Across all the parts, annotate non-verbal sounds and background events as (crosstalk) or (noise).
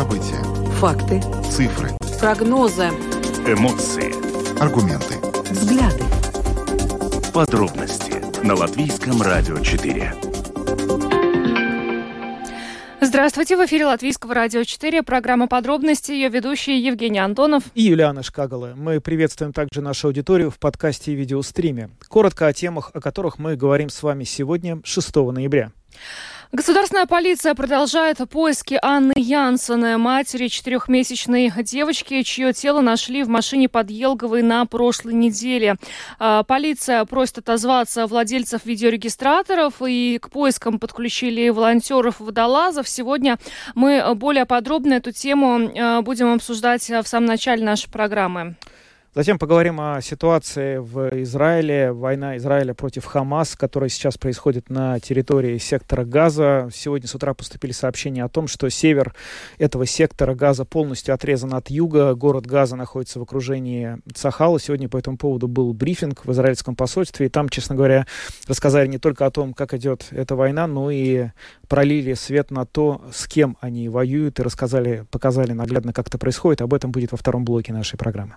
События. Факты. Цифры. Прогнозы. Эмоции. Аргументы. Взгляды. Подробности на Латвийском радио 4. Здравствуйте, в эфире Латвийского радио 4, программа «Подробности», ее ведущие Евгений Антонов и Юлиана Шкагала. Мы приветствуем также нашу аудиторию в подкасте и видеостриме. Коротко о темах, о которых мы говорим с вами сегодня, 6 ноября. Государственная полиция продолжает поиски Анны Янсона, матери четырехмесячной девочки, чье тело нашли в машине под Елговой на прошлой неделе. А, полиция просит отозваться владельцев видеорегистраторов и к поискам подключили волонтеров-водолазов. Сегодня мы более подробно эту тему а, будем обсуждать в самом начале нашей программы. Затем поговорим о ситуации в Израиле, война Израиля против Хамас, которая сейчас происходит на территории сектора Газа. Сегодня с утра поступили сообщения о том, что север этого сектора Газа полностью отрезан от юга. Город Газа находится в окружении Цахала. Сегодня по этому поводу был брифинг в израильском посольстве. И там, честно говоря, рассказали не только о том, как идет эта война, но и пролили свет на то, с кем они воюют, и рассказали, показали наглядно, как это происходит. Об этом будет во втором блоке нашей программы.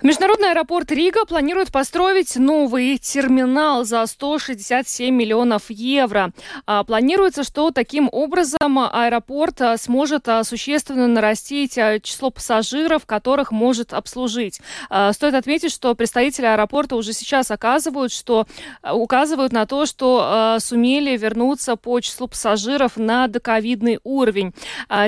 Международный аэропорт Рига планирует построить новый терминал за 167 миллионов евро. А, планируется, что таким образом аэропорт а, сможет а, существенно нарастить число пассажиров, которых может обслужить. Стоит отметить, что представители аэропорта уже сейчас оказывают, что, указывают на то, что сумели вернуться по числу пассажиров на доковидный уровень.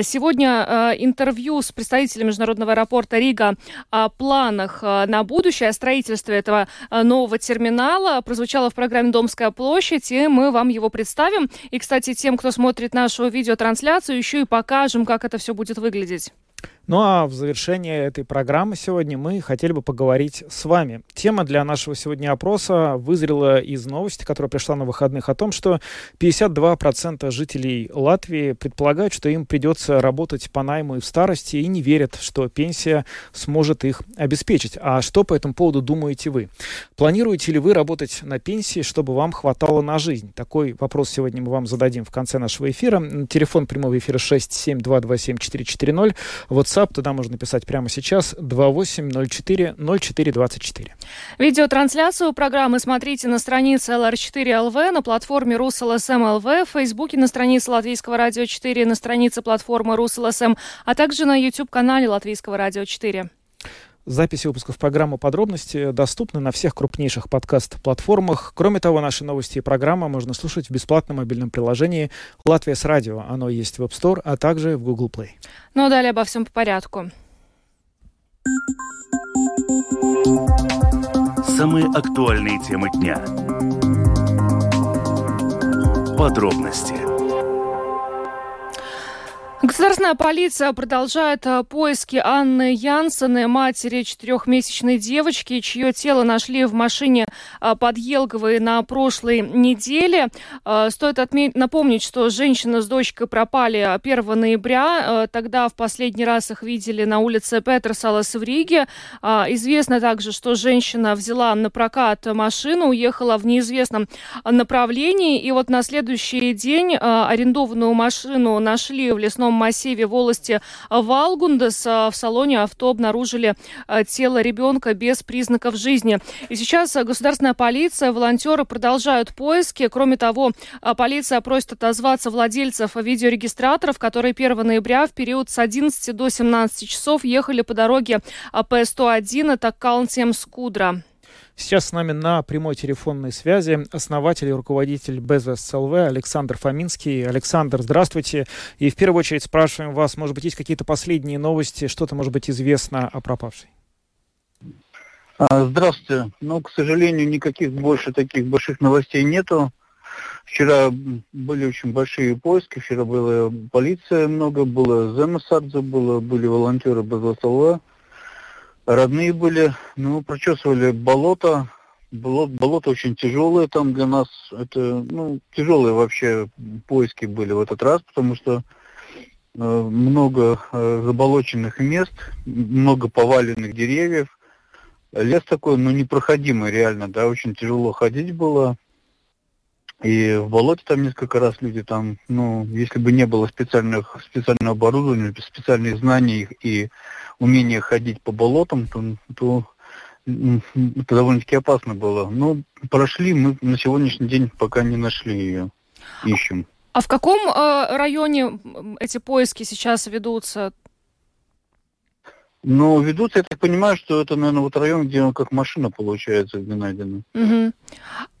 Сегодня интервью с представителем Международного аэропорта Рига о планах Э, на будущее, о строительстве этого э, нового терминала прозвучало в программе «Домская площадь», и мы вам его представим. И, кстати, тем, кто смотрит нашу видеотрансляцию, еще и покажем, как это все будет выглядеть. Ну а в завершении этой программы сегодня мы хотели бы поговорить с вами. Тема для нашего сегодня опроса вызрела из новости, которая пришла на выходных, о том, что 52% жителей Латвии предполагают, что им придется работать по найму и в старости, и не верят, что пенсия сможет их обеспечить. А что по этому поводу думаете вы? Планируете ли вы работать на пенсии, чтобы вам хватало на жизнь? Такой вопрос сегодня мы вам зададим в конце нашего эфира. Телефон прямого эфира 67227-440. WhatsApp, туда можно написать прямо сейчас 2804 0424. Видеотрансляцию программы смотрите на странице LR4LV, на платформе RusLSM.LV, в Фейсбуке на странице Латвийского радио 4, на странице платформы RusLSM, а также на YouTube-канале Латвийского радио 4. Записи выпусков программы «Подробности» доступны на всех крупнейших подкаст-платформах. Кроме того, наши новости и программы можно слушать в бесплатном мобильном приложении «Латвия с радио». Оно есть в App Store, а также в Google Play. Ну а далее обо всем по порядку. Самые актуальные темы дня. Подробности Государственная полиция продолжает э, поиски Анны Янсены, матери четырехмесячной девочки, чье тело нашли в машине э, под Елговой на прошлой неделе. Э, стоит отметить, напомнить, что женщина с дочкой пропали 1 ноября. Тогда в последний раз их видели на улице Петерсалас в Риге. Известно также, что женщина взяла на прокат машину, уехала в неизвестном направлении. И вот на следующий день арендованную машину нашли в лесном лесном массиве волости Валгундес в салоне авто обнаружили э, тело ребенка без признаков жизни. И сейчас государственная полиция, волонтеры продолжают поиски. Кроме того, э, полиция просит отозваться владельцев видеорегистраторов, которые 1 ноября в период с 11 до 17 часов ехали по дороге э, П-101, это Каунтем Скудра. Сейчас с нами на прямой телефонной связи основатель и руководитель Безвест Александр Фоминский. Александр, здравствуйте. И в первую очередь спрашиваем вас, может быть, есть какие-то последние новости, что-то, может быть, известно о пропавшей? А, здравствуйте. Ну, к сожалению, никаких больше таких больших новостей нету. Вчера были очень большие поиски, вчера была полиция много, было Земесардзе, было, были волонтеры Безвест ЛВ родные были, ну, прочесывали болото, болото, болото очень тяжелое там для нас, это, ну, тяжелые вообще поиски были в этот раз, потому что э, много э, заболоченных мест, много поваленных деревьев, лес такой, ну, непроходимый реально, да, очень тяжело ходить было, И в болоте там несколько раз люди там, ну, если бы не было специальных, специального оборудования, специальных знаний и умения ходить по болотам, то, то это довольно-таки опасно было. Но прошли, мы на сегодняшний день пока не нашли ее. Ищем. А в каком э, районе эти поиски сейчас ведутся? Ну, ведутся, я так понимаю, что это, наверное, вот район, где как машина, получается, где найдена. Угу.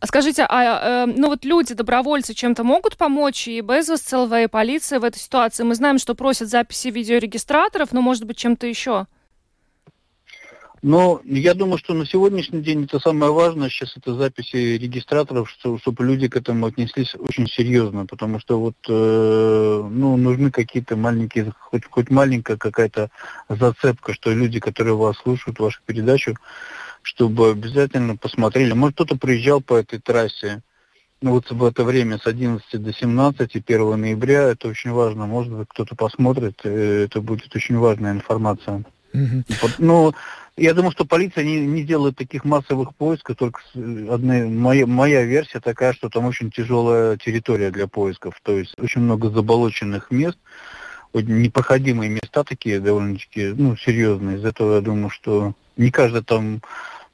Скажите, а э, ну вот люди, добровольцы чем-то могут помочь и Безос, ЦЛВ, и полиция в этой ситуации? Мы знаем, что просят записи видеорегистраторов, но, может быть, чем-то еще? Но я думаю, что на сегодняшний день это самое важное сейчас это записи регистраторов, что, чтобы люди к этому отнеслись очень серьезно, потому что вот э, ну нужны какие-то маленькие, хоть хоть маленькая какая-то зацепка, что люди, которые вас слушают вашу передачу, чтобы обязательно посмотрели. Может кто-то приезжал по этой трассе, ну вот в это время с 11 до 17, 1 ноября, это очень важно. Может быть, кто-то посмотрит, э, это будет очень важная информация. Mm-hmm. Ну, я думаю, что полиция не, не делает таких массовых поисков, только одна, моя, моя версия такая, что там очень тяжелая территория для поисков, то есть очень много заболоченных мест, непроходимые места такие довольно-таки ну, серьезные. Из этого я думаю, что не каждый там,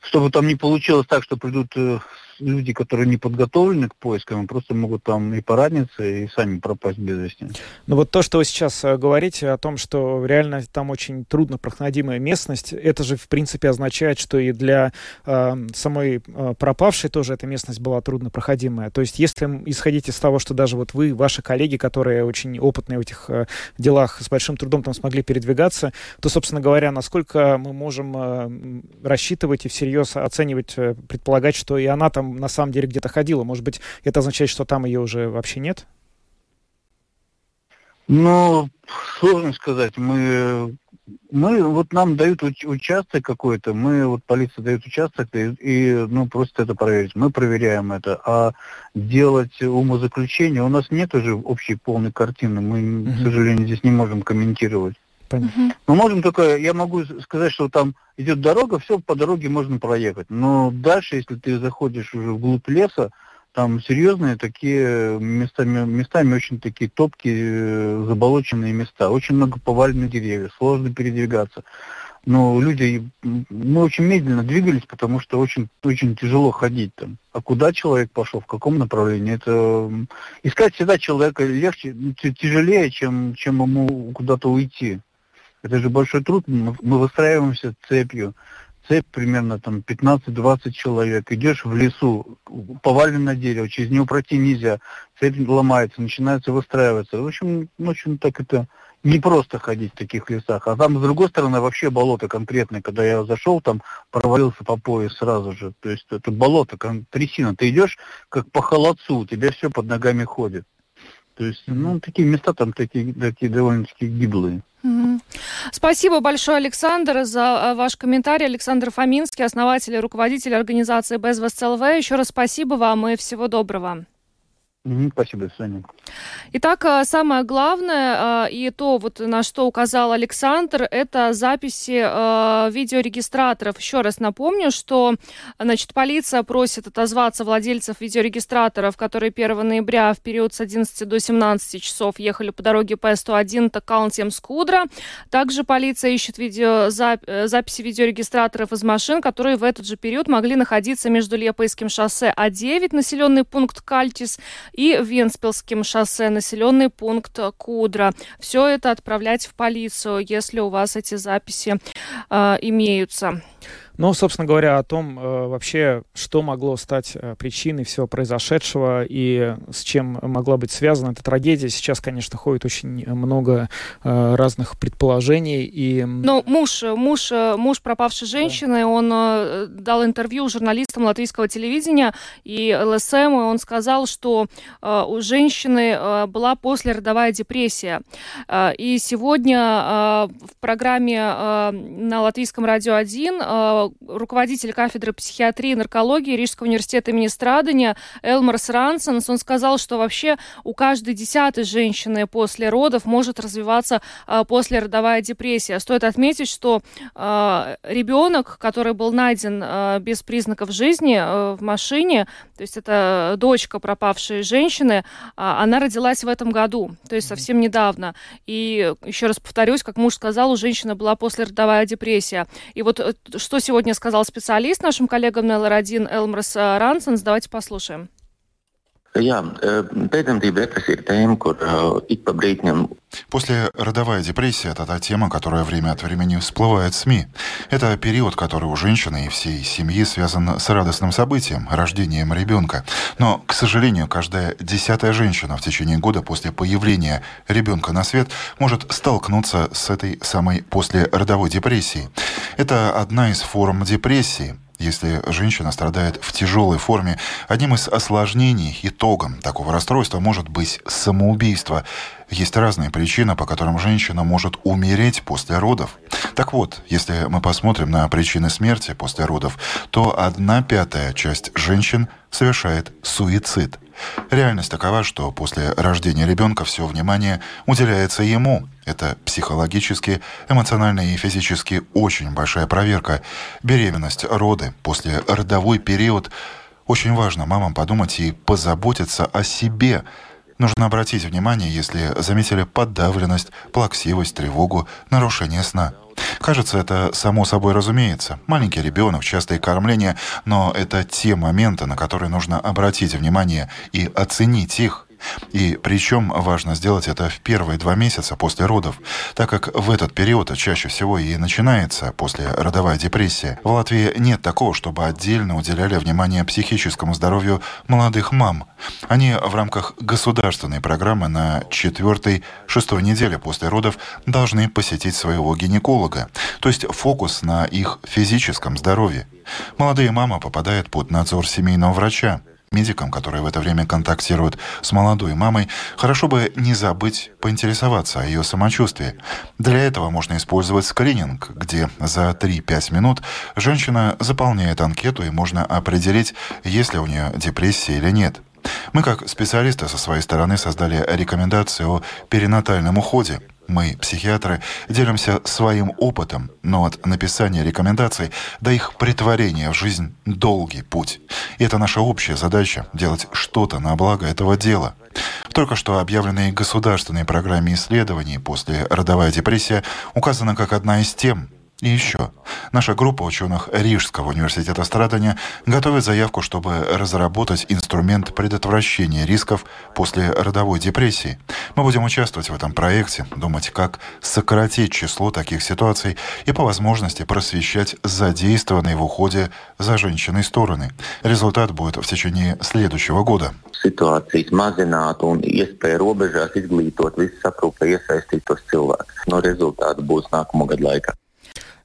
чтобы там не получилось так, что придут э, люди, которые не подготовлены к поискам, просто могут там и пораниться, и сами пропасть без вести. Ну вот то, что вы сейчас э, говорите о том, что реально там очень трудно проходимая местность, это же в принципе означает, что и для э, самой э, пропавшей тоже эта местность была трудно проходимая. То есть если исходить из того, что даже вот вы, ваши коллеги, которые очень опытные в этих э, делах, с большим трудом там смогли передвигаться, то, собственно говоря, насколько мы можем э, рассчитывать и всерьез оценивать, э, предполагать, что и она там на самом деле где-то ходила. Может быть, это означает, что там ее уже вообще нет? Ну, сложно сказать. Мы, мы вот нам дают участок какой-то, мы вот полиция дает участок и, и ну просто это проверить. Мы проверяем это, а делать умозаключение у нас нет уже общей полной картины. Мы, угу. к сожалению, здесь не можем комментировать. Понятно. Мы можем только, я могу сказать, что там идет дорога, все по дороге можно проехать. Но дальше, если ты заходишь уже вглубь леса, там серьезные такие местами, местами очень такие топкие, заболоченные места. Очень много поваленных деревьев, сложно передвигаться. Но люди, мы очень медленно двигались, потому что очень, очень тяжело ходить там. А куда человек пошел, в каком направлении, это искать всегда человека легче, тяжелее, чем, чем ему куда-то уйти. Это же большой труд. Мы, выстраиваемся цепью. Цепь примерно там 15-20 человек. Идешь в лесу, поваленное дерево, через него пройти нельзя. Цепь ломается, начинается выстраиваться. В общем, общем так это не просто ходить в таких лесах. А там, с другой стороны, вообще болото конкретное. Когда я зашел, там провалился по пояс сразу же. То есть это болото, трясина. Ты идешь как по холодцу, у тебя все под ногами ходит. То есть, ну, такие места там такие, такие довольно-таки гиблые. Спасибо большое, Александр, за э, ваш комментарий. Александр Фоминский, основатель и руководитель организации Безвест ЛВ. Еще раз спасибо вам и всего доброго. Спасибо, Саня. Итак, э, самое главное э, и то, вот на что указал Александр, это записи э, видеорегистраторов. Еще раз напомню, что значит, полиция просит отозваться владельцев видеорегистраторов, которые 1 ноября в период с 11 до 17 часов ехали по дороге П-101 Калнциемс-Кудра. Также полиция ищет видеозаписи видеорегистраторов из машин, которые в этот же период могли находиться между Лиепайским шоссе А9, населенный пункт Калнциемс, и Вентспилсским шоссе, населенный пункт Кудра. Все это отправлять в полицию, если у вас эти записи э, имеются. Ну, собственно говоря, о том э, вообще, что могло стать э, причиной всего произошедшего и с чем могла быть связана эта трагедия. Сейчас, конечно, ходит очень много э, разных предположений. И... Но муж, муж, муж пропавшей женщины, да. он э, дал интервью журналистам латвийского телевидения и ЛСМ, и он сказал, что э, у женщины э, была послеродовая депрессия. Э, и сегодня э, в программе э, на Латвийском радио 1 э, руководитель кафедры психиатрии и наркологии Рижского университета имени Страдания Элмарс Рансенс. Он сказал, что вообще у каждой десятой женщины после родов может развиваться послеродовая депрессия. Стоит отметить, что ребенок, который был найден без признаков жизни в машине, то есть это дочка пропавшей женщины, она родилась в этом году, то есть совсем недавно. И еще раз повторюсь, как муж сказал, у женщины была послеродовая депрессия. И вот э, что сегодня сказал специалист нашим коллегам на ЛР1 Элмрос э, Рансенс, давайте послушаем. Jā, depresija ir tēma, kur ik pa brītņam После родовая депрессия – это та тема, которая время от времени всплывает в СМИ. Это период, который у женщины и всей семьи связан с радостным событием – рождением ребенка. Но, к сожалению, каждая десятая женщина в течение года после появления ребенка на свет может столкнуться с этой самой послеродовой депрессией. Это одна из форм депрессии – если женщина страдает в тяжелой форме, одним из осложнений, итогом такого расстройства может быть самоубийство. Есть разные причины, по которым женщина может умереть после родов. Так вот, если мы посмотрим на причины смерти после родов, то одна пятая часть женщин совершает суицид – Реальность такова, что после рождения ребенка все внимание уделяется ему. Это психологически, эмоционально и физически очень большая проверка. Беременность, роды, после родовой период. Очень важно мамам подумать и позаботиться о себе. Нужно обратить внимание, если заметили подавленность, плаксивость, тревогу, нарушение сна. Кажется, это само собой разумеется. Маленький ребенок, частое кормление, но это те моменты, на которые нужно обратить внимание и оценить их. И причем важно сделать это в первые два месяца после родов, так как в этот период чаще всего и начинается после родовая депрессия. В Латвии нет такого, чтобы отдельно уделяли внимание психическому здоровью молодых мам. Они в рамках государственной программы на четвертой-шестой неделе после родов должны посетить своего гинеколога, то есть фокус на их физическом здоровье. Молодые мамы попадают под надзор семейного врача. Медикам, которые в это время контактируют с молодой мамой, хорошо бы не забыть поинтересоваться о ее самочувствии. Для этого можно использовать скрининг, где за 3-5 минут женщина заполняет анкету и можно определить, есть ли у нее депрессия или нет. Мы, как специалисты, со своей стороны создали рекомендации о перинатальном уходе – мы, психиатры, делимся своим опытом, но от написания рекомендаций до их притворения в жизнь долгий путь. И это наша общая задача – делать что-то на благо этого дела. В только что объявленной государственной программе исследований после родовая депрессия указана как одна из тем, и еще. Наша группа ученых Рижского университета страдания готовит заявку, чтобы разработать инструмент предотвращения рисков после родовой депрессии. Мы будем участвовать в этом проекте, думать, как сократить число таких ситуаций и по возможности просвещать задействованные в уходе за женщиной стороны. Результат будет в течение следующего года. Situācijas mazināt un iespēju robežās izglītot visus aprūpē iesaistītos cilvēkus. No rezultātu būs nākamo gadu laikā.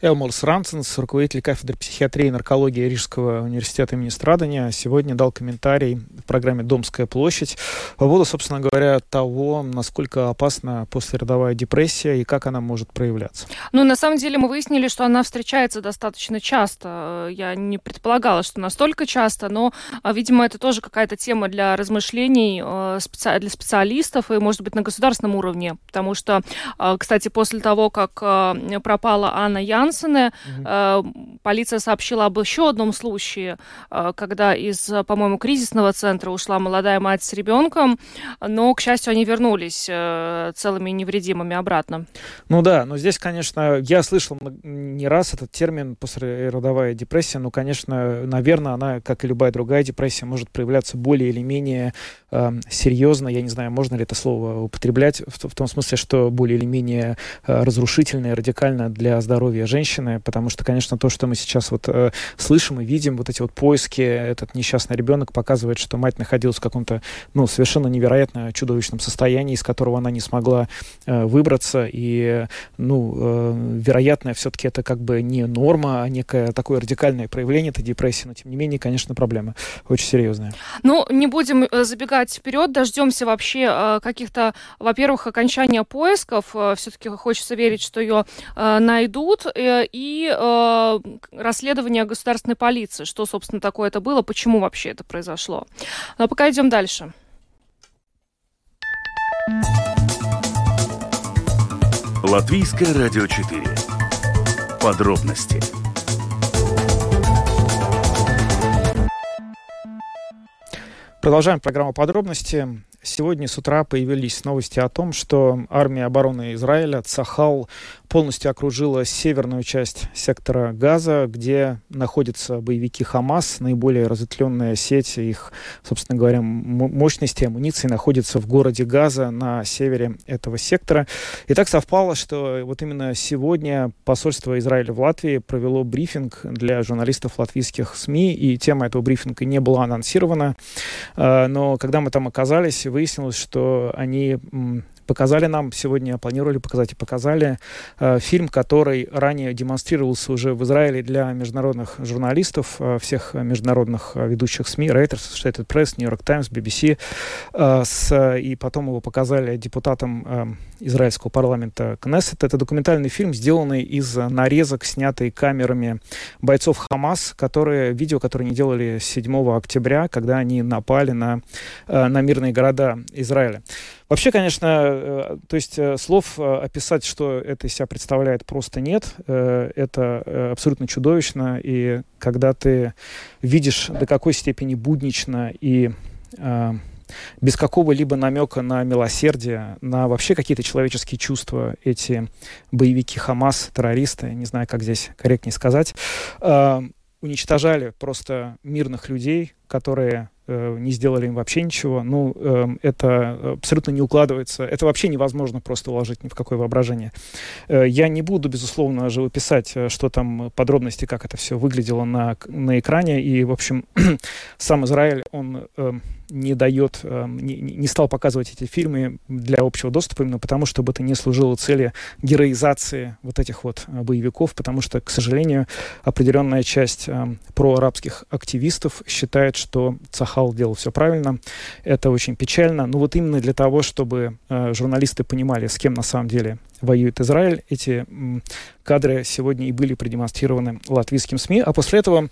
Элмолс Ранценс, руководитель кафедры психиатрии и наркологии Рижского университета имени Страдания, сегодня дал комментарий в программе «Домская площадь» по поводу, собственно говоря, того, насколько опасна послеродовая депрессия и как она может проявляться. Ну, на самом деле мы выяснили, что она встречается достаточно часто. Я не предполагала, что настолько часто, но, а, видимо, это тоже какая-то тема для размышлений э, для специалистов и, может быть, на государственном уровне. Потому что, а, кстати, после того, как э, пропала Анна Ян, Янсене. Угу. Полиция сообщила об еще одном случае, э, когда из, по-моему, кризисного центра ушла молодая мать с ребенком, но, к счастью, они вернулись э, целыми и невредимыми обратно. Ну да, но здесь, конечно, я слышал не раз этот термин послеродовая депрессия, но, конечно, наверное, она, как и любая другая депрессия, может проявляться более или менее э, серьезно, я не знаю, можно ли это слово употреблять, в, в том смысле, что более или менее э, разрушительно и радикально для здоровья женщин, женщины, потому что, конечно, то, что мы сейчас вот э, слышим и видим, вот эти вот поиски, этот несчастный ребенок показывает, что мать находилась в каком-то, ну, совершенно невероятно чудовищном состоянии, из которого она не смогла э, выбраться, и, ну, э, вероятно, все-таки это как бы не норма, а некое такое радикальное проявление этой депрессии, но, тем не менее, конечно, проблема очень серьезная. Ну, не будем э, забегать вперед, дождемся вообще э, каких-то, во-первых, окончания поисков, э, все-таки хочется верить, что ее найдут, и и э, расследование государственной полиции. Что, собственно, такое это было, почему вообще это произошло. Но пока идем дальше. Латвийское радио 4. Подробности Продолжаем программу подробности. Сегодня с утра появились новости о том, что армия обороны Израиля Цахал полностью окружила северную часть сектора Газа, где находятся боевики Хамас. Наиболее разветвленная сеть их, собственно говоря, мощности амуниции находится в городе Газа на севере этого сектора. И так совпало, что вот именно сегодня посольство Израиля в Латвии провело брифинг для журналистов латвийских СМИ, и тема этого брифинга не была анонсирована. А, но когда мы там оказались, выяснилось, что они показали нам сегодня, планировали показать и показали э, фильм, который ранее демонстрировался уже в Израиле для международных журналистов, э, всех международных э, ведущих СМИ, Reuters, Associated Press, New York Times, BBC, э, с, и потом его показали депутатам э, израильского парламента Кнессет. Это документальный фильм, сделанный из нарезок, снятый камерами бойцов Хамас, которые, видео, которые они делали 7 октября, когда они напали на, э, на мирные города Израиля. Вообще, конечно, э, то есть э, слов э, описать, что это из себя представляет, просто нет. Это абсолютно чудовищно. И когда ты видишь, до какой степени буднично и без какого-либо намека на милосердие, на вообще какие-то человеческие чувства эти боевики Хамас, террористы, не знаю, как здесь корректнее сказать, уничтожали просто мирных людей, которые Э, не сделали им вообще ничего. Ну, эм, это абсолютно не укладывается. Это вообще невозможно просто уложить ни в какое воображение. Э, я не буду, безусловно, живописать, э, что там подробности, как это все выглядело на, на экране. И, в общем, (clears throat) сам Израиль, он эм, не дает, эм, не, не стал показывать эти фильмы для общего доступа, именно потому, чтобы это не служило цели героизации вот этих вот боевиков, потому что, к сожалению, определенная часть проарабских активистов считает, что Цах Хал делал все правильно. Это очень печально. Но вот именно для того, чтобы э, журналисты понимали, с кем на самом деле воюет Израиль, эти кадры сегодня и были продемонстрированы латвийским СМИ. А после этого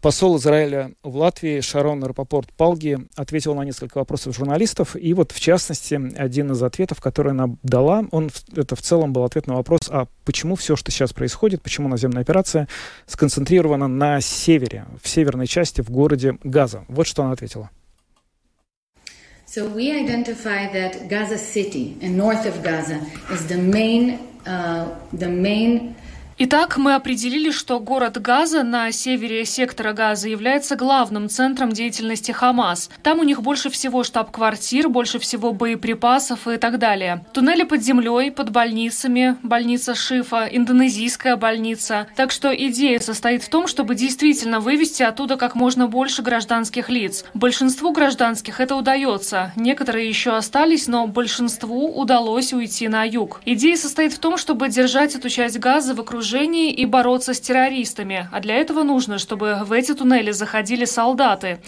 посол Израиля в Латвии Шарон Рапопорт Палги ответил на несколько вопросов журналистов. И вот, в частности, один из ответов, который она дала, он, это в целом был ответ на вопрос, а почему все, что сейчас происходит, почему наземная операция сконцентрирована на севере, в северной части, в городе Газа. Вот что она ответила. So we identify that Gaza City and north of Gaza is the main, uh, the main Итак, мы определили, что город Газа на севере сектора Газа является главным центром деятельности Хамас. Там у них больше всего штаб-квартир, больше всего боеприпасов и так далее. Туннели под землей, под больницами, больница Шифа, индонезийская больница. Так что идея состоит в том, чтобы действительно вывести оттуда как можно больше гражданских лиц. Большинству гражданских это удается. Некоторые еще остались, но большинству удалось уйти на юг. Идея состоит в том, чтобы держать эту часть Газа в окружении окружении и бороться с террористами. А для этого нужно, чтобы в эти туннели заходили солдаты.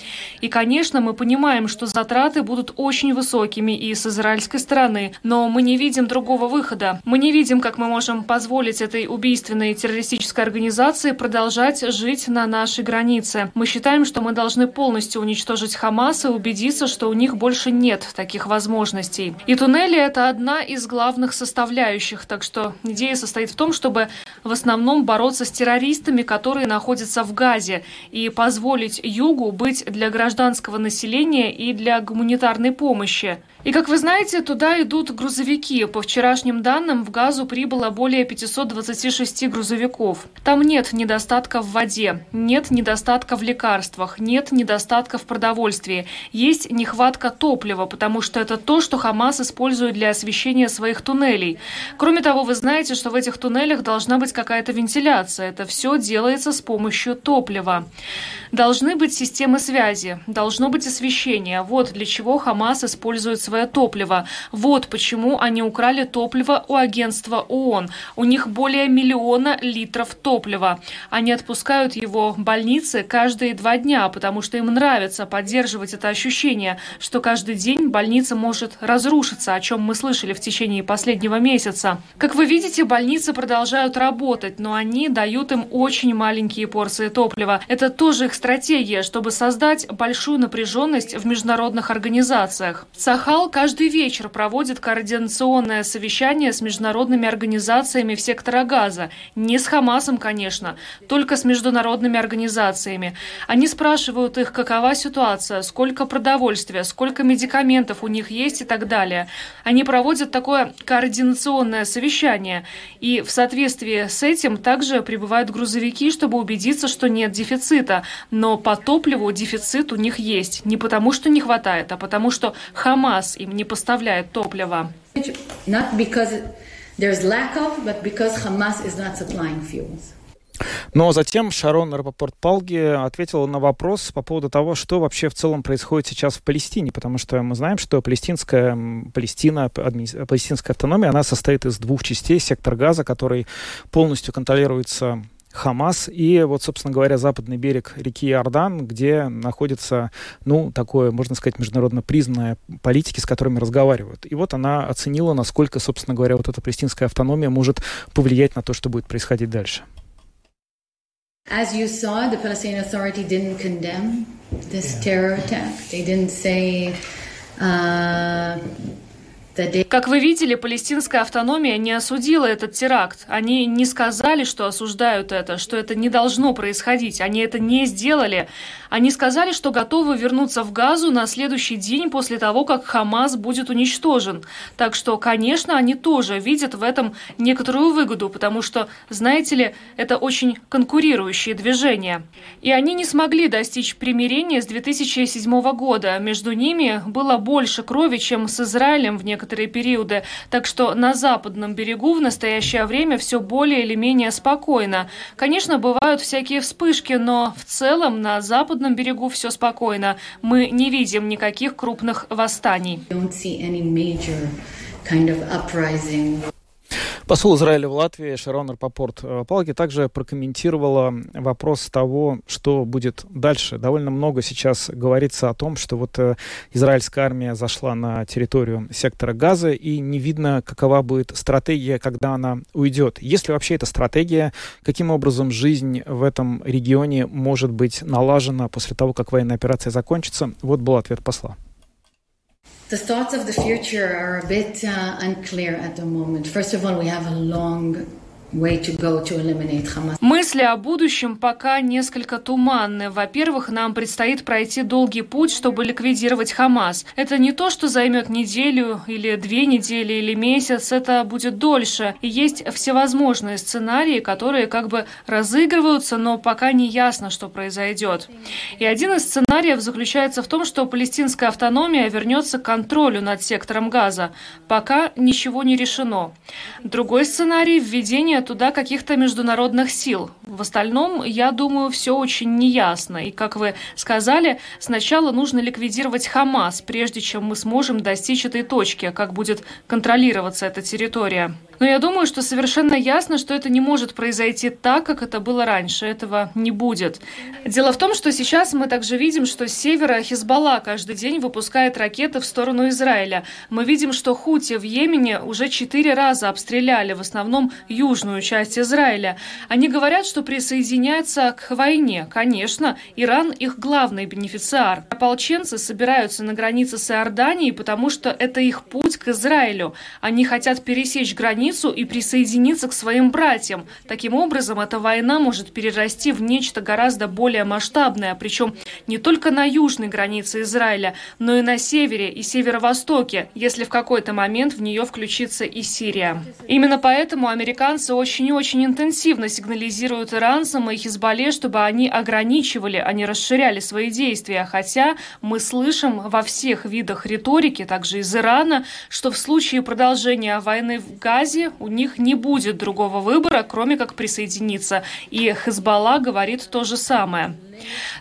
И, конечно, мы понимаем, что затраты будут очень высокими и с израильской стороны, но мы не видим другого выхода. Мы не видим, как мы можем позволить этой убийственной террористической организации продолжать жить на нашей границе. Мы считаем, что мы должны полностью уничтожить Хамас и убедиться, что у них больше нет таких возможностей. И туннели – это одна из главных составляющих, так что идея состоит в том, чтобы в основном бороться с террористами, которые находятся в Газе, и позволить Югу быть для гражданского населения и для гуманитарной помощи. И, как вы знаете, туда идут грузовики. По вчерашним данным, в Газу прибыло более 526 грузовиков. Там нет недостатка в воде, нет недостатка в лекарствах, нет недостатка в продовольствии. Есть нехватка топлива, потому что это то, что Хамас использует для освещения своих туннелей. Кроме того, вы знаете, что в этих туннелях должна быть какая-то вентиляция. Это все делается с помощью топлива. Должны быть системы связи, должно быть освещение. Вот для чего Хамас использует свое топливо. Вот почему они украли топливо у агентства ООН. У них более миллиона литров топлива. Они отпускают его в больницы каждые два дня, потому что им нравится поддерживать это ощущение, что каждый день больница может разрушиться, о чем мы слышали в течение последнего месяца. Как вы видите, больницы продолжают работать работать, но они дают им очень маленькие порции топлива. Это тоже их стратегия, чтобы создать большую напряженность в международных организациях. Сахал каждый вечер проводит координационное совещание с международными организациями в сектора газа. Не с Хамасом, конечно, только с международными организациями. Они спрашивают их, какова ситуация, сколько продовольствия, сколько медикаментов у них есть и так далее. Они проводят такое координационное совещание. И в соответствии с этим также прибывают грузовики, чтобы убедиться, что нет дефицита. Но по топливу дефицит у них есть. Не потому, что не хватает, а потому, что Хамас им не поставляет топливо. Not because there's lack of, but because Hamas is not supplying fuels. Но затем Шарон Рапопорт-Палги ответила на вопрос по поводу того, что вообще в целом происходит сейчас в Палестине, потому что мы знаем, что палестинская, Палестина, адми, палестинская автономия, она состоит из двух частей. Сектор Газа, который полностью контролируется Хамас и вот, собственно говоря, западный берег реки Иордан, где находится, ну, такое, можно сказать, международно признанная политики, с которыми разговаривают. И вот она оценила, насколько, собственно говоря, вот эта палестинская автономия может повлиять на то, что будет происходить дальше. As you saw, the Palestinian Authority didn't condemn this yeah. terror attack. They didn't say uh, Как вы видели, палестинская автономия не осудила этот теракт. Они не сказали, что осуждают это, что это не должно происходить. Они это не сделали. Они сказали, что готовы вернуться в Газу на следующий день после того, как Хамас будет уничтожен. Так что, конечно, они тоже видят в этом некоторую выгоду, потому что, знаете ли, это очень конкурирующие движения. И они не смогли достичь примирения с 2007 года. Между ними было больше крови, чем с Израилем в некоторых некоторые периоды, так что на западном берегу в настоящее время все более или менее спокойно. Конечно, бывают всякие вспышки, но в целом на западном берегу все спокойно. Мы не видим никаких крупных восстаний. Посол Израиля в Латвии Шарон Рапопорт э, Палки также прокомментировала вопрос того, что будет дальше. Довольно много сейчас говорится о том, что вот э, израильская армия зашла на территорию сектора Газа, и не видно, какова будет стратегия, когда она уйдет. Есть ли вообще эта стратегия, каким образом жизнь в этом регионе может быть налажена после того, как военная операция закончится? Вот был ответ посла. The thoughts of the future are a bit uh, unclear at the moment. First of all, we have a long Мысли о будущем пока несколько туманны. Во-первых, нам предстоит пройти долгий путь, чтобы ликвидировать Хамас. Это не то, что займет неделю или две недели или месяц, это будет дольше. И есть всевозможные сценарии, которые как бы разыгрываются, но пока не ясно, что произойдет. И один из сценариев заключается в том, что палестинская автономия вернется к контролю над сектором газа. Пока ничего не решено. Другой сценарий – введение туда каких-то международных сил. В остальном, я думаю, все очень неясно. И, как вы сказали, сначала нужно ликвидировать Хамас, прежде чем мы сможем достичь этой точки, как будет контролироваться эта территория. Но я думаю, что совершенно ясно, что это не может произойти так, как это было раньше. Этого не будет. Дело в том, что сейчас мы также видим, что с севера Хизбалла каждый день выпускает ракеты в сторону Израиля. Мы видим, что Хути в Йемене уже четыре раза обстреляли, в основном южную часть Израиля. Они говорят, что присоединяются к войне. Конечно, Иран их главный бенефициар. Ополченцы собираются на границе с Иорданией, потому что это их путь к Израилю. Они хотят пересечь границу границу и присоединиться к своим братьям. Таким образом, эта война может перерасти в нечто гораздо более масштабное, причем не только на южной границе Израиля, но и на севере и северо-востоке, если в какой-то момент в нее включится и Сирия. Именно поэтому американцы очень и очень интенсивно сигнализируют иранцам и Хизбалле, чтобы они ограничивали, а не расширяли свои действия, хотя мы слышим во всех видах риторики, также из Ирана, что в случае продолжения войны в Газе Газе у них не будет другого выбора, кроме как присоединиться. И Хезбалла говорит то же самое.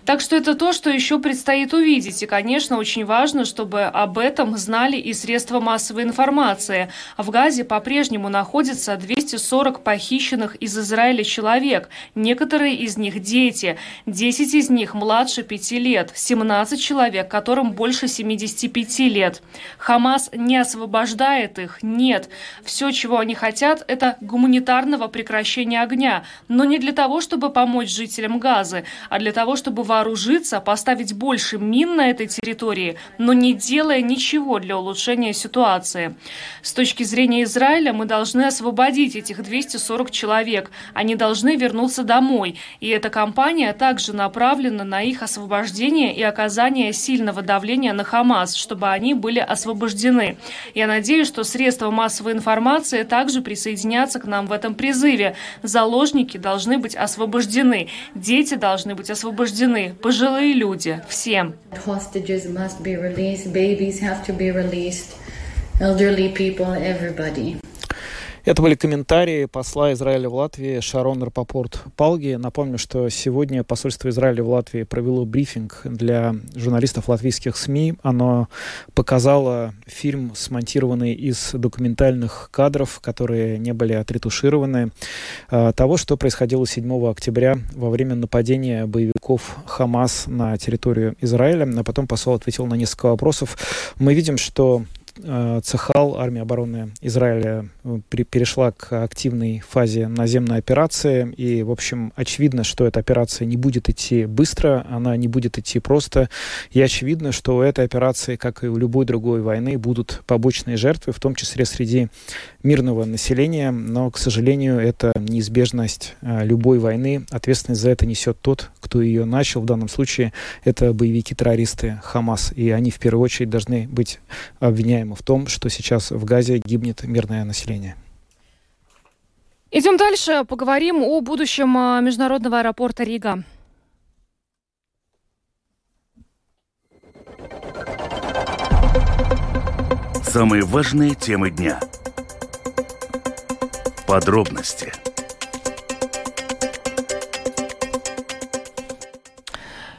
Так что это то, что еще предстоит увидеть. И, конечно, очень важно, чтобы об этом знали и средства массовой информации. В Газе по-прежнему находится 240 похищенных из Израиля человек. Некоторые из них дети. 10 из них младше 5 лет. 17 человек, которым больше 75 лет. Хамас не освобождает их. Нет. Все, чего они хотят, это гуманитарного прекращения огня. Но не для того, чтобы помочь жителям Газы, а для того, чтобы вооружиться, поставить больше мин на этой территории, но не делая ничего для улучшения ситуации. С точки зрения Израиля мы должны освободить этих 240 человек. Они должны вернуться домой. И эта кампания также направлена на их освобождение и оказание сильного давления на Хамас, чтобы они были освобождены. Я надеюсь, что средства массовой информации также присоединятся к нам в этом призыве. Заложники должны быть освобождены. Дети должны быть освобождены. Пожилые люди. Всем. Elderly people, everybody. Это были комментарии посла Израиля в Латвии Шарон Рапопорт Палги. Напомню, что сегодня посольство Израиля в Латвии провело брифинг для журналистов латвийских СМИ. Оно показало фильм, смонтированный из документальных кадров, которые не были отретушированы, а, того, что происходило 7 октября во время нападения боевиков Хамас на территорию Израиля. А потом посол ответил на несколько вопросов. Мы видим, что Э, Цехал, армия обороны Израиля, э, перешла к активной фазе наземной операции. И, в общем, очевидно, что эта операция не будет идти быстро, она не будет идти просто. И очевидно, что у этой операции, как и у любой другой войны, будут побочные жертвы, в том числе среди мирного населения. Но, к сожалению, это неизбежность э, любой войны. Ответственность за это несет тот, кто ее начал. В данном случае это боевики-террористы Хамас. И они в первую очередь должны быть обвиняемы обвиняемы в том, что сейчас в Газе гибнет мирное население. Идем дальше, поговорим о будущем а, международного аэропорта Рига. Самые важные темы дня. Подробности –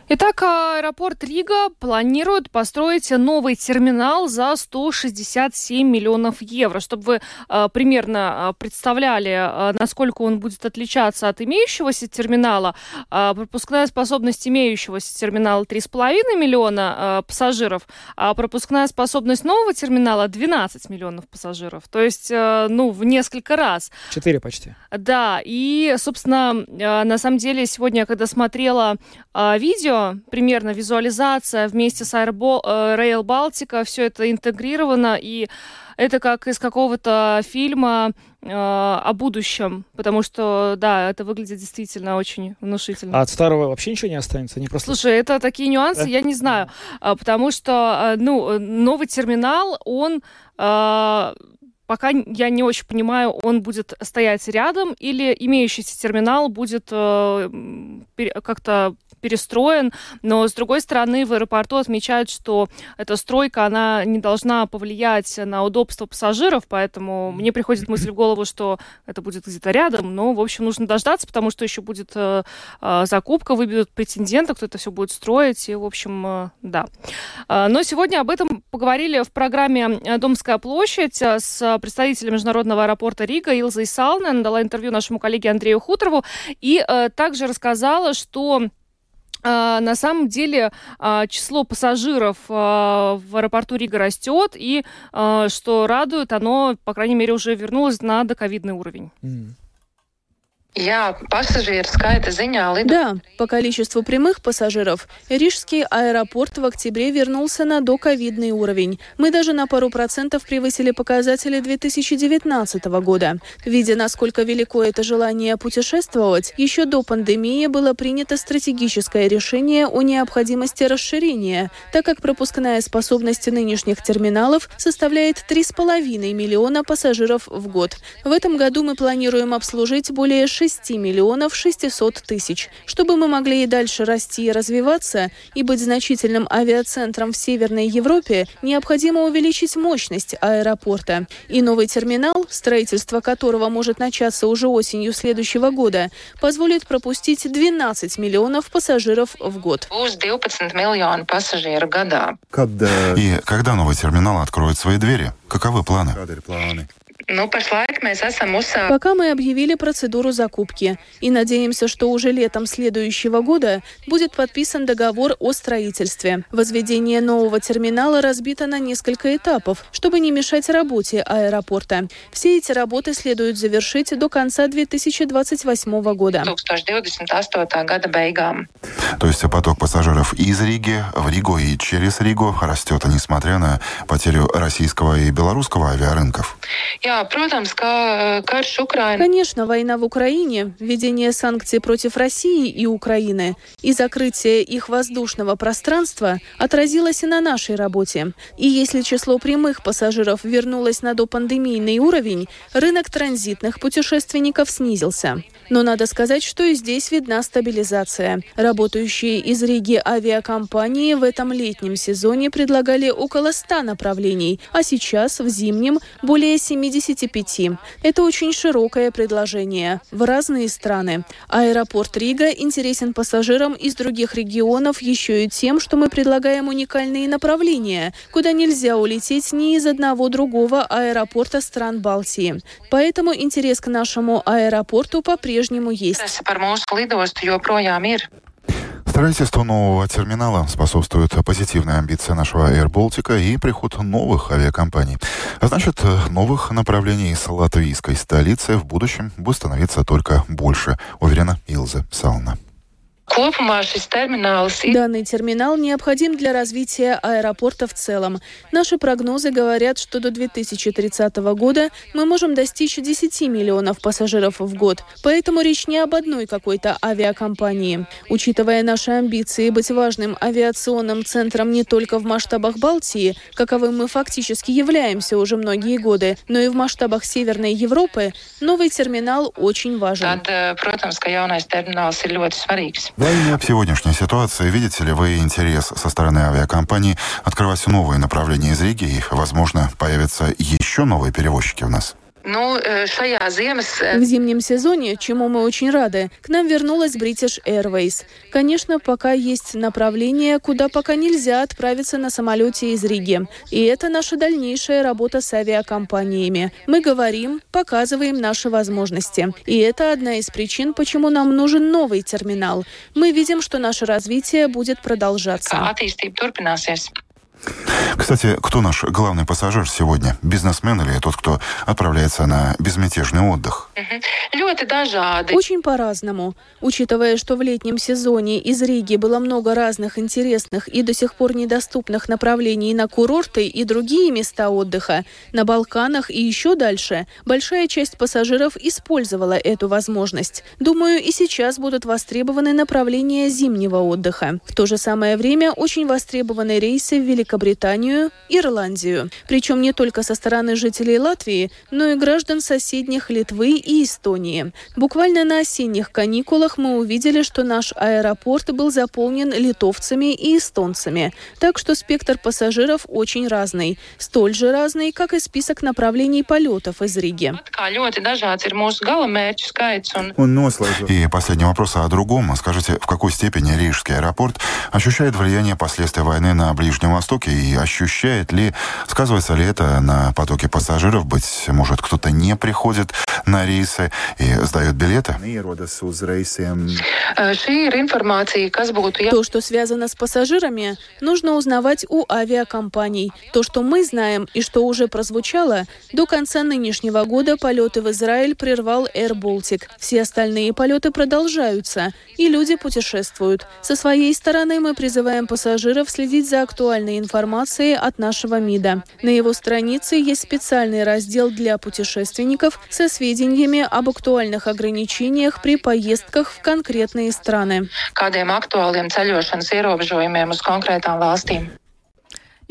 Итак, аэропорт Рига планирует построить новый терминал за 167 миллионов евро. Чтобы вы э, примерно а, представляли, э, насколько он будет отличаться от имеющегося терминала, э, пропускная способность имеющегося терминала 3,5 миллиона э, пассажиров, а пропускная способность нового терминала 12 миллионов пассажиров. То есть, э, ну, в несколько раз. Четыре почти. Да, и, собственно, э, на самом деле, сегодня, когда смотрела э, видео, примерно визуализация вместе с э, Rail Baltica, все это интегрировано, и это как из какого-то фильма э, о будущем, потому что, да, это выглядит действительно очень внушительно. А от старого вообще ничего не останется? Не просто... Слушай, это такие нюансы, да? я не знаю, а, потому что, э, ну, новый терминал, он... Э, пока я не очень понимаю, он будет стоять рядом или имеющийся терминал будет э, как-то перестроен, но с другой стороны в аэропорту отмечают, что эта стройка, она не должна повлиять на удобство пассажиров, поэтому мне приходит мысль в голову, что это будет где-то рядом, но, в общем, нужно дождаться, потому что еще будет э, э, закупка, выберут претендента, кто это все будет строить, и, в общем, э, да. Э, но сегодня об этом поговорили в программе «Домская площадь» с представителем Международного аэропорта Рига Илзой Салнен, дала интервью нашему коллеге Андрею Хуторову, и э, также рассказала, что а, на самом деле а, число пассажиров а, в аэропорту Рига растет, и что радует, оно, по крайней мере, уже вернулось на доковидный уровень. Да, по количеству прямых пассажиров Рижский аэропорт в октябре вернулся на доковидный уровень. Мы даже на пару процентов превысили показатели 2019 года. Видя, насколько велико это желание путешествовать, еще до пандемии было принято стратегическое решение о необходимости расширения, так как пропускная способность нынешних терминалов составляет 3,5 миллиона пассажиров в год. В этом году мы планируем обслужить более 6 6 миллионов 600 тысяч. Чтобы мы могли и дальше расти и развиваться, и быть значительным авиацентром в Северной Европе, необходимо увеличить мощность аэропорта. И новый терминал, строительство которого может начаться уже осенью следующего года, позволит пропустить 12 миллионов пассажиров в год. 12 миллионов пассажиров года. И когда новый терминал откроет свои двери? Каковы планы? Ну, pašlaik mēs esam uzsākuši. Пока мы объявили процедуру закупки и надеемся, что уже летом следующего года будет подписан договор о строительстве. Возведение нового терминала разбито на несколько этапов, чтобы не мешать работе аэропорта. Все эти работы следует завершить до конца 2028 года. 2028. года beigām. То есть поток пассажиров из Риги в Ригу и через Ригу растет, несмотря на потерю российского и белорусского авиарынков. Jā, э. Конечно, война в Украине, введение санкций против России и Украины и закрытие их воздушного пространства отразилось и на нашей работе. И если число прямых пассажиров вернулось на допандемийный уровень, рынок транзитных путешественников снизился. Но надо сказать, что и здесь видна стабилизация. Работающие из Риги авиакомпании в этом летнем сезоне предлагали около 100 направлений, а сейчас в зимнем более 75. Это очень широкое предложение в разные страны. Аэропорт Рига интересен пассажирам из других регионов еще и тем, что мы предлагаем уникальные направления, куда нельзя улететь ни из одного другого аэропорта стран Балтии. Поэтому интерес к нашему аэропорту по-прежнему есть. Joprojām ir. Строительству нового терминала способствует позитивная амбиция нашего Air Baltica и приход новых авиакомпаний. А значит, новых направлений из латвийской столицы в будущем будет становиться только больше, уверена Илза Сална. Kopumā šis termināls ir Данный терминал необходим для развития аэропорта в целом. Наши прогнозы говорят, что до 2030 года мы можем достичь 10 миллионов пассажиров в год. Поэтому речь не об одной какой-то авиакомпании. Учитывая наши амбиции быть важным авиационным центром не только в масштабах Балтии, каковым мы фактически являемся уже многие годы, но и в масштабах Северной Европы, новый терминал очень важен. Tad, protams, ka jaunais termināls ir ļoti svarīgs. В сегодняшней ситуации видите ли вы интерес со стороны авиакомпаний открывать новые направления из Риги и, возможно, появятся еще новые перевозчики у нас? Šajā ziemas eh, В зимнем сезоне, чему мы очень рады, к нам вернулась British Airways. Конечно, пока есть направление, куда пока нельзя отправиться на самолете из Риги. И это наша дальнейшая работа с авиакомпаниями. Мы говорим, показываем наши возможности. И это одна из причин, почему нам нужен новый терминал. Мы видим, что наше развитие будет продолжаться. Кстати, кто наш главный пассажир сегодня? Бизнесмен или тот, кто отправляется на безмятежный отдых? Очень по-разному. Учитывая, что в летнем сезоне из Риги было много разных интересных и до сих пор недоступных направлений на курорты и другие места отдыха, на Балканах и еще дальше, большая часть пассажиров использовала эту возможность. Думаю, и сейчас будут востребованы направления зимнего отдыха. В то же самое время очень востребованы рейсы в Великобританию, Ирландию. Причем не только со стороны жителей Латвии, но и граждан соседних Литвы и Эстонии. Буквально на осенних каникулах мы увидели, что наш аэропорт был заполнен литовцами и эстонцами. Так что спектр пассажиров очень разный. Столь же разный, как и список направлений полетов из Риги. И последний вопрос о другом. Скажите, в какой степени Рижский аэропорт ощущает влияние последствий войны на Ближнем Востоке и ощущает ли, сказывается ли это на потоке пассажиров? Быть может, кто-то не приходит на рейсы и сдает билеты? Jā. То, что связано с пассажирами, нужно узнавать у авиакомпаний. То, что мы знаем и что уже прозвучало, до конца нынешнего года полеты в Израиль прервал Air Baltic. Все остальные полеты продолжаются, и люди путешествуют. Со своей стороны мы призываем пассажиров следить за актуальной информацией от нашего МИДа. На его странице есть специальный раздел для путешественников со сведениями об актуальных ограничениях при поездках в конкретные страны. kādiem aktuāliem ceļošanas ierobežojumiem uz konkrētām valstīm.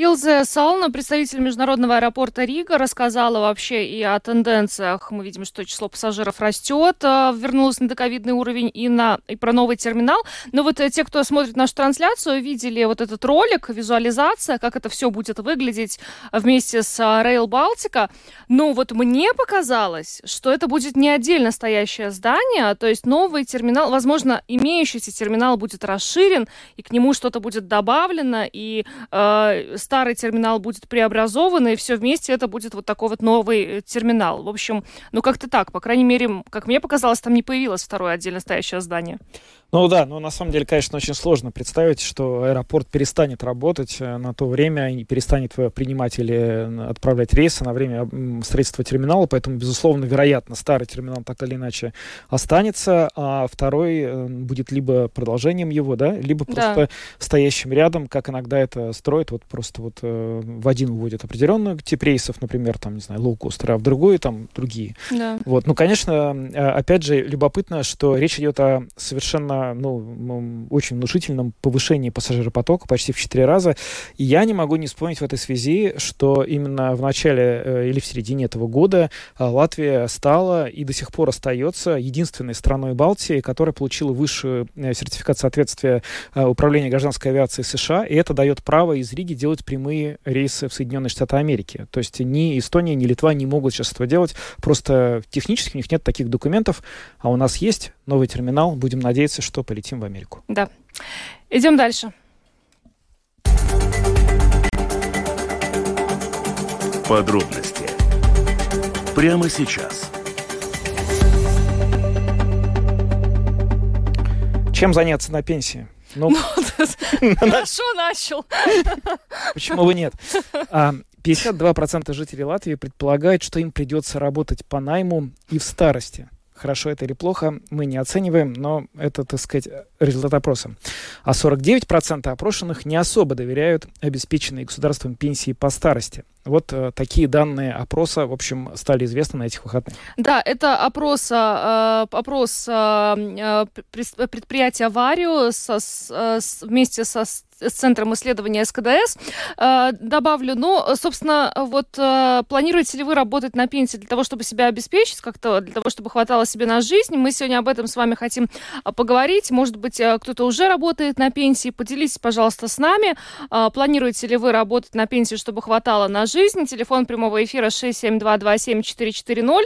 Илзе Сална, представитель международного аэропорта Рига, рассказала вообще и о тенденциях. Мы видим, что число пассажиров растет, э, вернулось на доковидный уровень и, на, и про новый терминал. Но вот э, те, кто смотрит нашу трансляцию, видели вот этот ролик, визуализация, как это все будет выглядеть вместе с э, Rail Baltica. Но вот мне показалось, что это будет не отдельно стоящее здание, то есть новый терминал, возможно, имеющийся терминал будет расширен, и к нему что-то будет добавлено, и э, старый терминал будет преобразован, и все вместе это будет вот такой вот новый э, терминал. В общем, ну как-то так, по крайней мере, как мне показалось, там не появилось второе отдельно стоящее здание. Ну да, но на самом деле, конечно, очень сложно представить, что аэропорт перестанет работать э, на то время и перестанет принимать или э, отправлять рейсы на время строительства терминала, поэтому, безусловно, вероятно, старый терминал так или иначе останется, а второй э, будет либо продолжением его, да, либо просто да. стоящим рядом, как иногда это строят, вот просто вот в один вводят определенную тип рейсов, например, там, не знаю, лоукостер, а в другой там другие. Да. Вот, ну, конечно, опять же, любопытно, что речь идет о совершенно ну, очень внушительном повышении пассажиропотока почти в 4 раза. И я не могу не вспомнить в этой связи, что именно в начале э, или в середине этого года э, Латвия стала и до сих пор остается единственной страной Балтии, которая получила высшую э, сертификат соответствия Управления гражданской авиации США, и это дает право из Риги делать прямые рейсы в Соединенные Штаты Америки. То есть ни Эстония, ни Литва не могут сейчас этого делать, просто технически у них нет таких документов, а у нас есть новый терминал, будем надеяться, что полетим в Америку. Да. Идем дальше. Подробности прямо сейчас. Чем заняться на пенсии? Ну, ну (laughs) хорошо (laughs) начал. Почему бы нет? 52% а, жителей Латвии предполагают, что им придется работать по найму и в старости хорошо это или плохо, мы не оцениваем, но это, так сказать, результат опроса. А 49% опрошенных не особо доверяют обеспеченной государством пенсии по старости. Вот э, такие данные опроса, в общем, стали известны на этих выходных. Да, это опрос, э, опрос э, предприятия Варио со, с, вместе со с Центром исследования СКДС. Э, добавлю, ну, собственно, вот э, планируете ли вы работать на пенсии для того, чтобы себя обеспечить как-то, для того, чтобы хватало себе на жизнь? Мы сегодня об этом с вами хотим э, поговорить. Может быть, кто-то уже работает на пенсии. Поделитесь, пожалуйста, с нами. Планируете ли вы работать на пенсии, чтобы хватало на жизнь? Телефон прямого эфира 67227-440.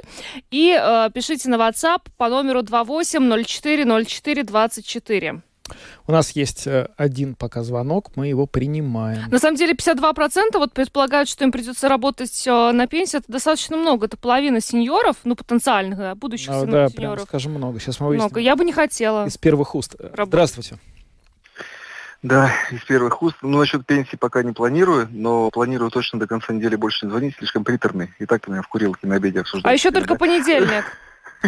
И пишите на WhatsApp по номеру 28040424. У нас есть э, один пока звонок, мы его принимаем. На самом деле 52% вот предполагают, что им придется работать э, на пенсии. Это достаточно много. Это половина сеньоров, ну, потенциальных, да, будущих ну, да, сеньоров. Прям, скажем, много. Сейчас мы выясним. Много. Я бы не хотела. Из первых уст. Работать. Здравствуйте. Да, из первых уст. Ну, насчет пенсии пока не планирую, но планирую точно до конца недели больше не звонить, слишком приторный. И так меня в курилке на обеде обсуждать. А еще только понедельник. (laughs)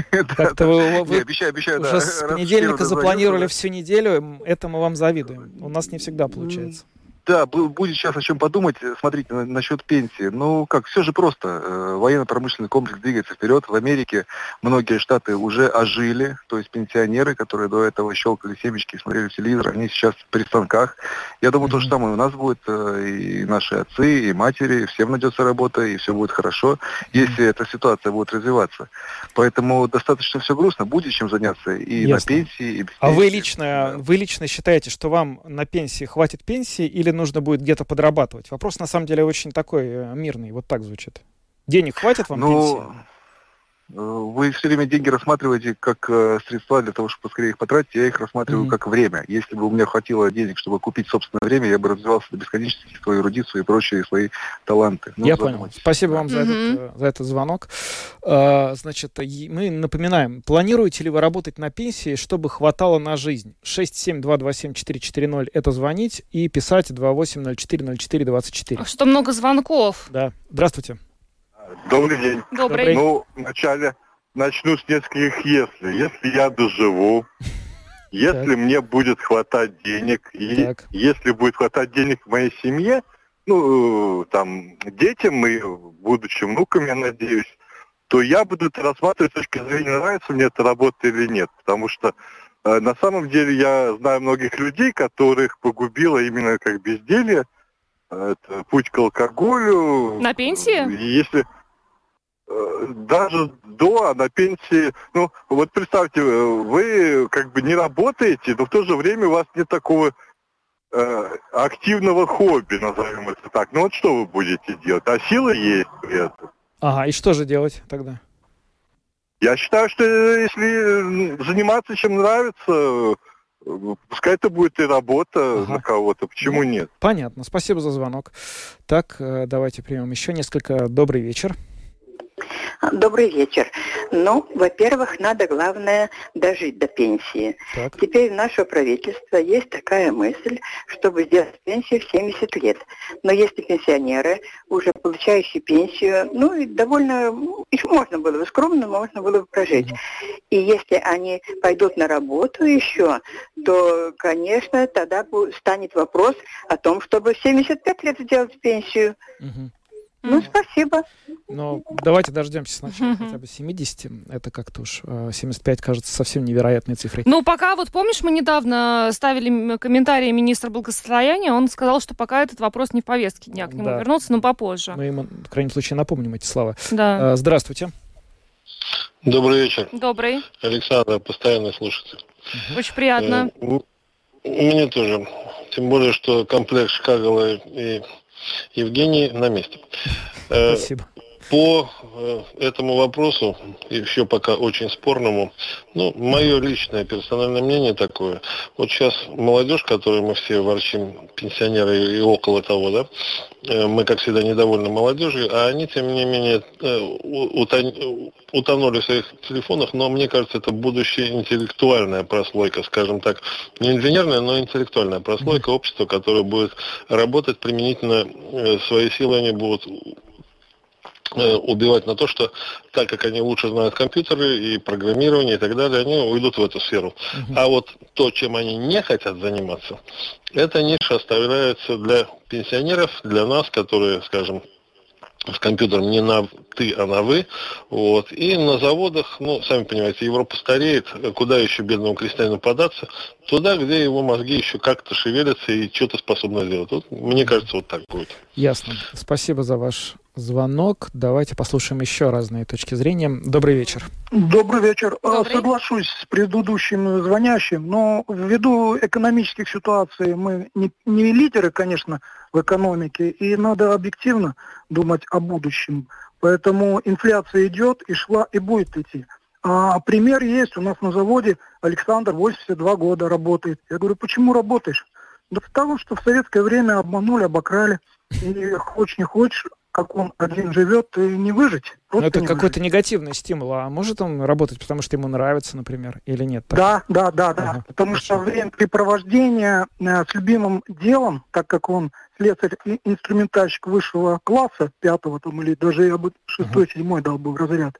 (laughs) Как-то вы, вы обещаю, обещаю, уже да. с понедельника запланировали всю неделю, это мы вам завидуем. У нас не всегда получается. Да, будет сейчас о чем подумать. Смотрите, на, насчет пенсии. Ну, как, все же просто. Э, военно-промышленный комплекс двигается вперед. В Америке многие штаты уже ожили. То есть пенсионеры, которые до этого щелкали семечки и смотрели телевизор, они сейчас при станках. Я думаю, то же самое у нас будет. Э, и наши отцы, и матери, всем найдется работа, и все будет хорошо, если эта ситуация будет развиваться. Поэтому достаточно все грустно. Будет чем заняться и Ясно. на пенсии, и без А пенсии. вы лично, да. вы лично считаете, что вам на пенсии хватит пенсии или нужно будет где-то подрабатывать. Вопрос, на самом деле, очень такой э, мирный. Вот так звучит. Денег хватит вам ну, пенсии? Э, вы все время деньги рассматриваете как э, средства для того, чтобы поскорее их потратить. Я их рассматриваю mm-hmm. как время. Если бы у меня хватило денег, чтобы купить собственное время, я бы развивался до бесконечности, свою эрудицию и прочие свои таланты. Ну, я понял. Спасибо вам mm-hmm. за, этот, за этот звонок. А, значит, мы напоминаем, планируете ли вы работать на пенсии, чтобы хватало на жизнь? 67227-440 это звонить и писать 28040424. Что много звонков. Да. Здравствуйте. Добрый день. Добрый. Ну, вначале начну с нескольких «если». Если я доживу, (laughs) если так. мне будет хватать денег, и так. если будет хватать денег в моей семье, ну, там, детям и будущим внукам, я надеюсь, то я буду это рассматривать с точки зрения, нравится мне эта работа или нет. Потому что э, на самом деле я знаю многих людей, которых погубило именно как безделье, это, путь к алкоголю. На пенсии? Если даже до, а на пенсии, ну, вот представьте, вы как бы не работаете, но в то же время у вас нет такого э, активного хобби, назовем это так. Ну вот что вы будете делать? А силы есть при этом. Ага, и что же делать тогда? Я считаю, что если заниматься чем нравится, пускай это будет и работа ага. на кого-то. Почему ну, нет? Понятно. Спасибо за звонок. Так, э, давайте примем еще несколько. Добрый вечер. Добрый вечер. Ну, во-первых, надо, главное, дожить до пенсии. Так. Теперь у нашего правительства есть такая мысль, чтобы сделать пенсию в 70 лет. Но если пенсионеры, уже получающие пенсию, ну, и довольно, еще можно было бы скромно, можно было бы прожить. И если они пойдут на работу еще, то, конечно, тогда станет вопрос о том, чтобы в 75 лет сделать пенсию. Угу. Ну, спасибо. Но давайте дождемся сначала хотя бы 70. Это как-то уж 75 э, кажется совсем невероятной цифрой. Ну, пока вот помнишь, мы недавно ставили комментарии министра благосостояния, он сказал, что пока этот вопрос не в повестке дня, к нему да. вернуться, но попозже. Мы ему, в крайнем случае, напомним эти слова. Да. Э, здравствуйте. Добрый вечер. Добрый. Александр, постоянный слушатель. Очень приятно. Э, мне тоже. Тем более, что комплекс Шкагала и Евгений на месте. Э, Спасибо. По э, этому вопросу, еще пока очень спорному, ну, мое личное персональное мнение такое. Вот сейчас молодежь, которую мы все ворчим, пенсионеры и около того, да, э, мы, как всегда, недовольны молодежью, а они, тем не менее, утонули в своих телефонах, но мне кажется, это будущая интеллектуальная прослойка, скажем так, не инженерная, но интеллектуальная прослойка общества, которое будет работать применительно свои силы, они будут Э, убивать на то, что так как они лучше знают компьютеры и программирование и так далее, они уйдут в эту сферу. Uh-huh. А вот то, чем они не хотят заниматься, эта ниша оставляется для пенсионеров, для нас, которые, скажем, с компьютером не на ты, а на вы. Вот. И на заводах, ну, сами понимаете, Европа стареет, куда еще бедному крестьянину податься? Туда, где его мозги еще как-то шевелятся и что-то способны сделать. Вот, мне кажется, вот так будет. Ясно. Спасибо за ваш звонок. Давайте послушаем еще разные точки зрения. Добрый вечер. Добрый вечер. А, Добрый. Соглашусь с предыдущим звонящим, но ввиду экономических ситуаций мы не, не лидеры, конечно, в экономике, и надо объективно думать о будущем. Поэтому инфляция идет и шла, и будет идти. А, пример есть у нас на заводе. Александр 82 года работает. Я говорю, почему работаешь? Да потому что в советское время обманули, обокрали. И хочешь не хочешь, как он один живет, и не выжить. Но это какой-то негативный стимул. А может он работать, потому что ему нравится, например, или нет? Так? Да, да, да, да. Ага. Потому что времяпрепровождение э, с любимым делом, так как он слесарь и инструментальщик высшего класса, пятого там, или даже я бы шестой, ага. седьмой дал бы в разряд,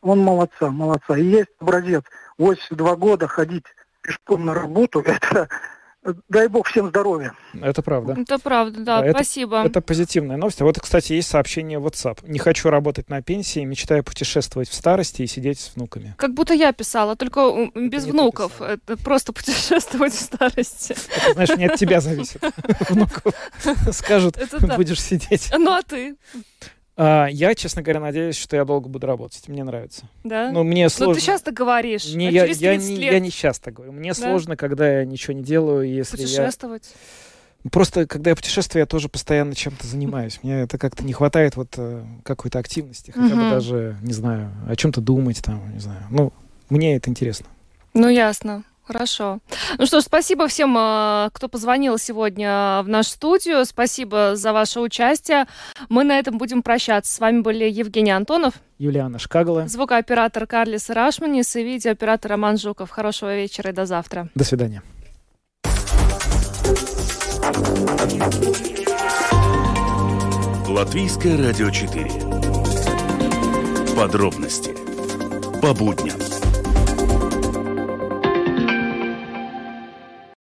он молодца, молодца. И есть образец. 82 года ходить пешком на работу, (laughs) это дай бог всем здоровья. Это правда. Это правда, да, да спасибо. Это, это позитивная новость. А вот, кстати, есть сообщение в WhatsApp. Не хочу работать на пенсии, мечтаю путешествовать в старости и сидеть с внуками. Как будто я писала, только без это внуков. Это просто путешествовать в старости. Это, знаешь, не от тебя зависит. (laughs) Внуков скажут, будешь сидеть. Ну, а ты? А, я, честно говоря, надеюсь, что я долго буду работать. Мне нравится. Да? Ну, мне сложно. Ну, ты часто говоришь. Не, а я, я, не, лет... я не часто говорю. Мне да? сложно, когда я ничего не делаю, если Путешествовать? Я... Просто, когда я путешествую, я тоже постоянно чем-то занимаюсь. Мне это как-то не хватает вот э, какой-то активности. Хотя бы даже, не знаю, о чем-то думать там, не знаю. Ну, мне это интересно. Ну, ясно. Хорошо. Ну что ж, спасибо всем, э, кто позвонил сегодня в нашу студию. Спасибо за ваше участие. Мы на этом будем прощаться. С вами были Евгений Антонов. Юлиана Шкагала. Звукооператор Карлис Рашманис и видеооператор Роман Жуков. Хорошего вечера и до завтра. До свидания. Латвийское радио 4. Подробности по будням.